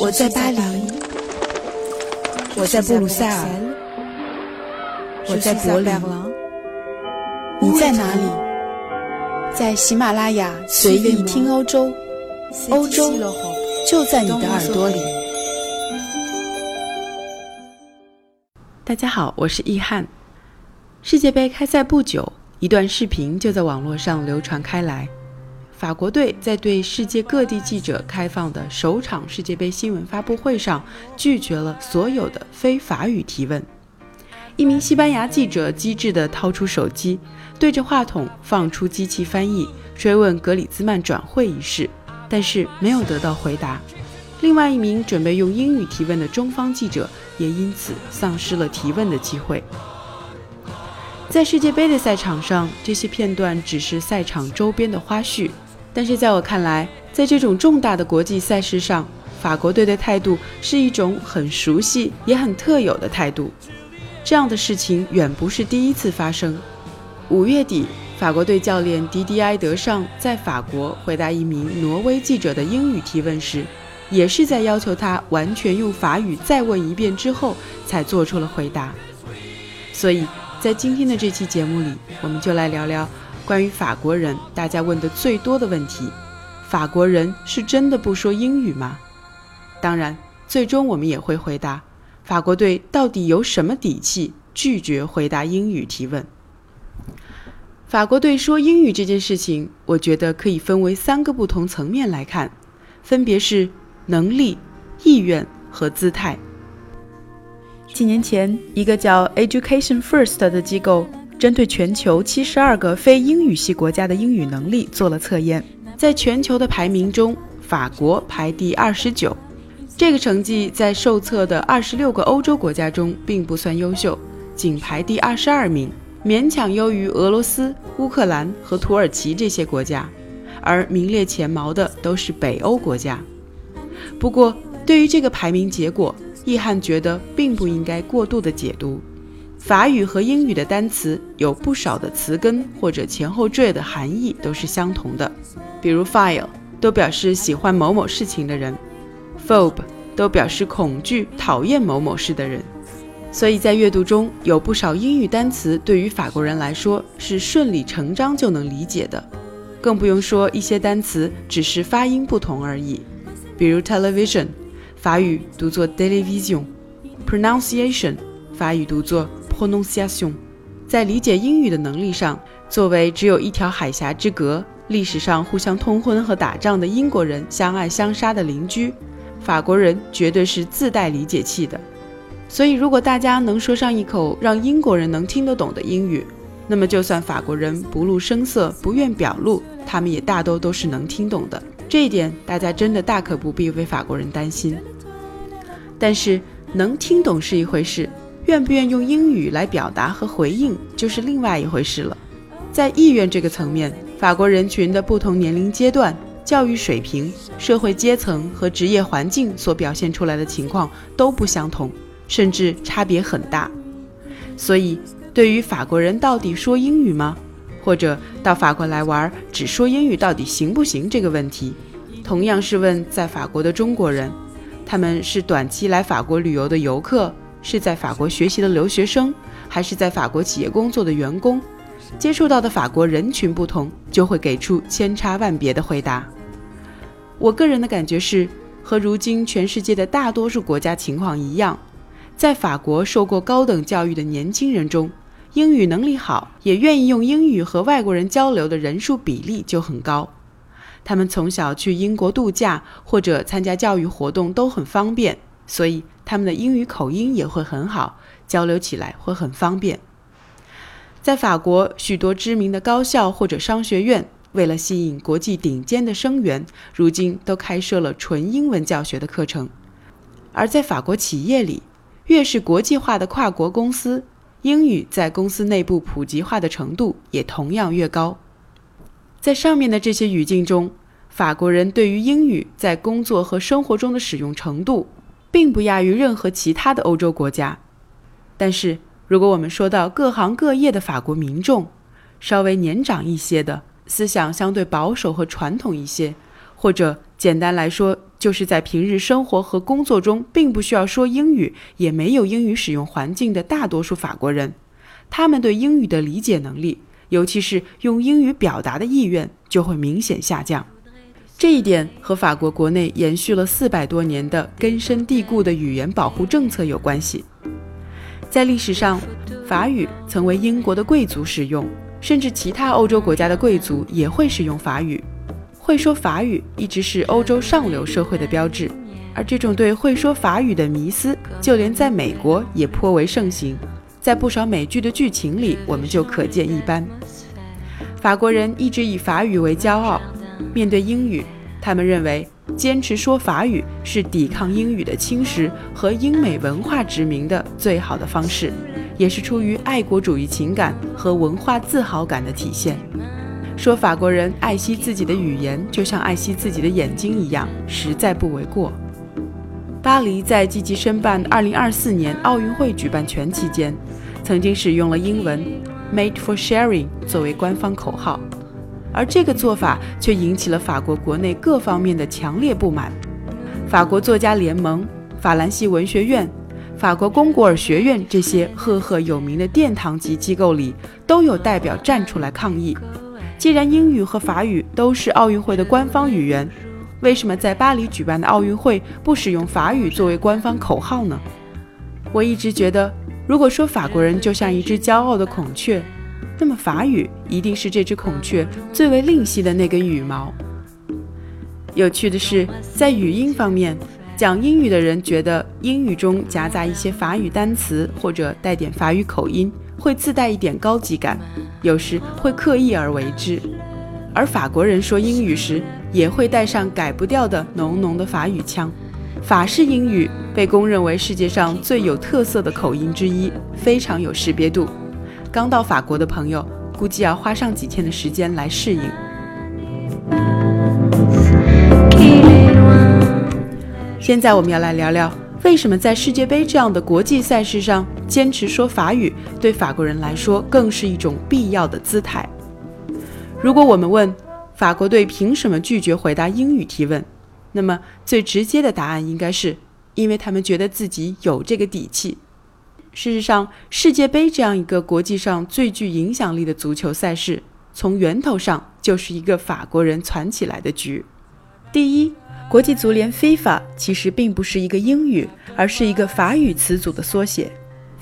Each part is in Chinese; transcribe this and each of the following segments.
我在巴黎，我在布鲁塞尔，我在柏林，你在哪里？在喜马拉雅随意听欧洲，欧洲就在你的耳朵里。大家好，我是易翰。世界杯开赛不久，一段视频就在网络上流传开来。法国队在对世界各地记者开放的首场世界杯新闻发布会上，拒绝了所有的非法语提问。一名西班牙记者机智地掏出手机，对着话筒放出机器翻译，追问格里兹曼转会一事，但是没有得到回答。另外一名准备用英语提问的中方记者也因此丧失了提问的机会。在世界杯的赛场上，这些片段只是赛场周边的花絮。但是在我看来，在这种重大的国际赛事上，法国队的态度是一种很熟悉也很特有的态度。这样的事情远不是第一次发生。五月底，法国队教练迪迪埃·德尚在法国回答一名挪威记者的英语提问时，也是在要求他完全用法语再问一遍之后，才做出了回答。所以在今天的这期节目里，我们就来聊聊。关于法国人，大家问的最多的问题：法国人是真的不说英语吗？当然，最终我们也会回答：法国队到底有什么底气拒绝回答英语提问？法国队说英语这件事情，我觉得可以分为三个不同层面来看，分别是能力、意愿和姿态。几年前，一个叫 Education First 的机构。针对全球七十二个非英语系国家的英语能力做了测验，在全球的排名中，法国排第二十九。这个成绩在受测的二十六个欧洲国家中并不算优秀，仅排第二十二名，勉强优于俄罗斯、乌克兰和土耳其这些国家，而名列前茅的都是北欧国家。不过，对于这个排名结果，易翰觉得并不应该过度的解读。法语和英语的单词有不少的词根或者前后缀的含义都是相同的，比如 file 都表示喜欢某某事情的人，phobe 都表示恐惧、讨厌某某事的人。所以在阅读中有不少英语单词对于法国人来说是顺理成章就能理解的，更不用说一些单词只是发音不同而已，比如 television，法语读作 television，pronunciation，法语读作。pronunciation，在理解英语的能力上，作为只有一条海峡之隔、历史上互相通婚和打仗的英国人相爱相杀的邻居，法国人绝对是自带理解器的。所以，如果大家能说上一口让英国人能听得懂的英语，那么就算法国人不露声色、不愿表露，他们也大都都是能听懂的。这一点，大家真的大可不必为法国人担心。但是，能听懂是一回事。愿不愿用英语来表达和回应，就是另外一回事了。在意愿这个层面，法国人群的不同年龄阶段、教育水平、社会阶层和职业环境所表现出来的情况都不相同，甚至差别很大。所以，对于法国人到底说英语吗？或者到法国来玩只说英语到底行不行这个问题，同样是问在法国的中国人，他们是短期来法国旅游的游客。是在法国学习的留学生，还是在法国企业工作的员工，接触到的法国人群不同，就会给出千差万别的回答。我个人的感觉是，和如今全世界的大多数国家情况一样，在法国受过高等教育的年轻人中，英语能力好，也愿意用英语和外国人交流的人数比例就很高。他们从小去英国度假或者参加教育活动都很方便，所以。他们的英语口音也会很好，交流起来会很方便。在法国，许多知名的高校或者商学院为了吸引国际顶尖的生源，如今都开设了纯英文教学的课程。而在法国企业里，越是国际化的跨国公司，英语在公司内部普及化的程度也同样越高。在上面的这些语境中，法国人对于英语在工作和生活中的使用程度。并不亚于任何其他的欧洲国家，但是如果我们说到各行各业的法国民众，稍微年长一些的，思想相对保守和传统一些，或者简单来说就是在平日生活和工作中并不需要说英语，也没有英语使用环境的大多数法国人，他们对英语的理解能力，尤其是用英语表达的意愿，就会明显下降。这一点和法国国内延续了四百多年的根深蒂固的语言保护政策有关系。在历史上，法语曾为英国的贵族使用，甚至其他欧洲国家的贵族也会使用法语。会说法语一直是欧洲上流社会的标志，而这种对会说法语的迷思，就连在美国也颇为盛行。在不少美剧的剧情里，我们就可见一斑。法国人一直以法语为骄傲，面对英语，他们认为坚持说法语是抵抗英语的侵蚀和英美文化殖民的最好的方式，也是出于爱国主义情感和文化自豪感的体现。说法国人爱惜自己的语言，就像爱惜自己的眼睛一样，实在不为过。巴黎在积极申办2024年奥运会举办权期间，曾经使用了英文 “Made for Sharing” 作为官方口号，而这个做法却引起了法国国内各方面的强烈不满。法国作家联盟、法兰西文学院、法国龚古尔学院这些赫赫有名的殿堂级机构里，都有代表站出来抗议。既然英语和法语都是奥运会的官方语言，为什么在巴黎举办的奥运会不使用法语作为官方口号呢？我一直觉得，如果说法国人就像一只骄傲的孔雀，那么法语一定是这只孔雀最为吝惜的那根羽毛。有趣的是，在语音方面，讲英语的人觉得英语中夹杂一些法语单词或者带点法语口音。会自带一点高级感，有时会刻意而为之。而法国人说英语时，也会带上改不掉的浓浓的法语腔。法式英语被公认为世界上最有特色的口音之一，非常有识别度。刚到法国的朋友，估计要花上几天的时间来适应。现在我们要来聊聊。为什么在世界杯这样的国际赛事上坚持说法语，对法国人来说更是一种必要的姿态？如果我们问法国队凭什么拒绝回答英语提问，那么最直接的答案应该是因为他们觉得自己有这个底气。事实上，世界杯这样一个国际上最具影响力的足球赛事，从源头上就是一个法国人攒起来的局。第一。国际足联 FIFA 其实并不是一个英语，而是一个法语词组的缩写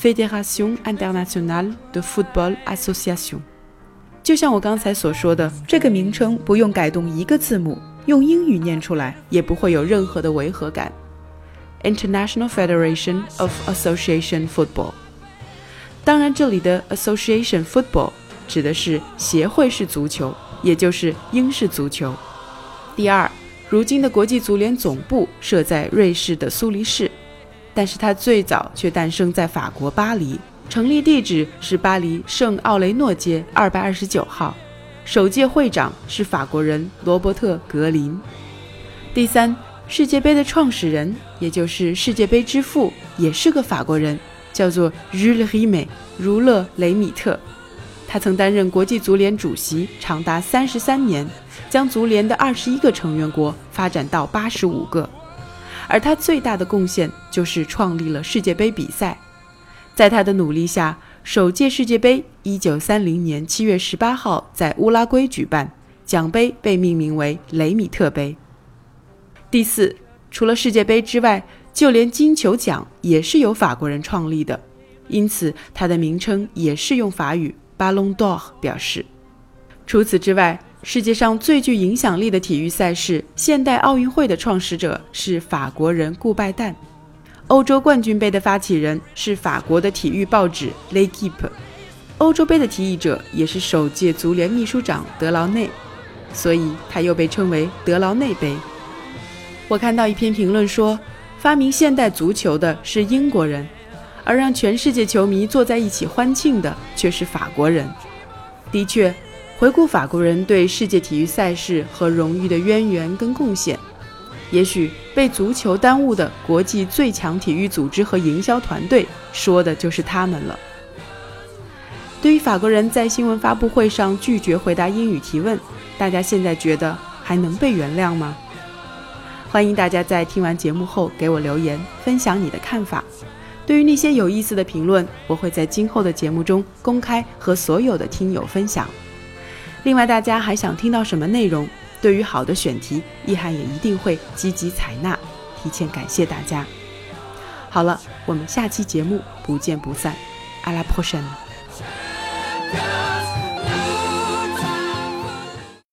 ，Fédération Internationale de Football Association。就像我刚才所说的，这个名称不用改动一个字母，用英语念出来也不会有任何的违和感。International Federation of Association Football。当然，这里的 Association Football 指的是协会式足球，也就是英式足球。第二。如今的国际足联总部设在瑞士的苏黎世，但是它最早却诞生在法国巴黎，成立地址是巴黎圣奥雷诺街二百二十九号，首届会长是法国人罗伯特·格林。第三，世界杯的创始人，也就是世界杯之父，也是个法国人，叫做 Jules Rimet，儒勒·雷米特。他曾担任国际足联主席长达三十三年，将足联的二十一个成员国发展到八十五个。而他最大的贡献就是创立了世界杯比赛。在他的努力下，首届世界杯一九三零年七月十八号在乌拉圭举办，奖杯被命名为雷米特杯。第四，除了世界杯之外，就连金球奖也是由法国人创立的，因此它的名称也是用法语。，Balondor 表示，除此之外，世界上最具影响力的体育赛事——现代奥运会的创始者是法国人顾拜旦；欧洲冠军杯的发起人是法国的体育报纸《L'Equipe》；欧洲杯的提议者也是首届足联秘书长德劳内，所以他又被称为德劳内杯。我看到一篇评论说，发明现代足球的是英国人。而让全世界球迷坐在一起欢庆的却是法国人。的确，回顾法国人对世界体育赛事和荣誉的渊源跟贡献，也许被足球耽误的国际最强体育组织和营销团队说的就是他们了。对于法国人在新闻发布会上拒绝回答英语提问，大家现在觉得还能被原谅吗？欢迎大家在听完节目后给我留言，分享你的看法。对于那些有意思的评论，我会在今后的节目中公开和所有的听友分享。另外，大家还想听到什么内容？对于好的选题，易涵也一定会积极采纳。提前感谢大家。好了，我们下期节目不见不散。阿拉破神。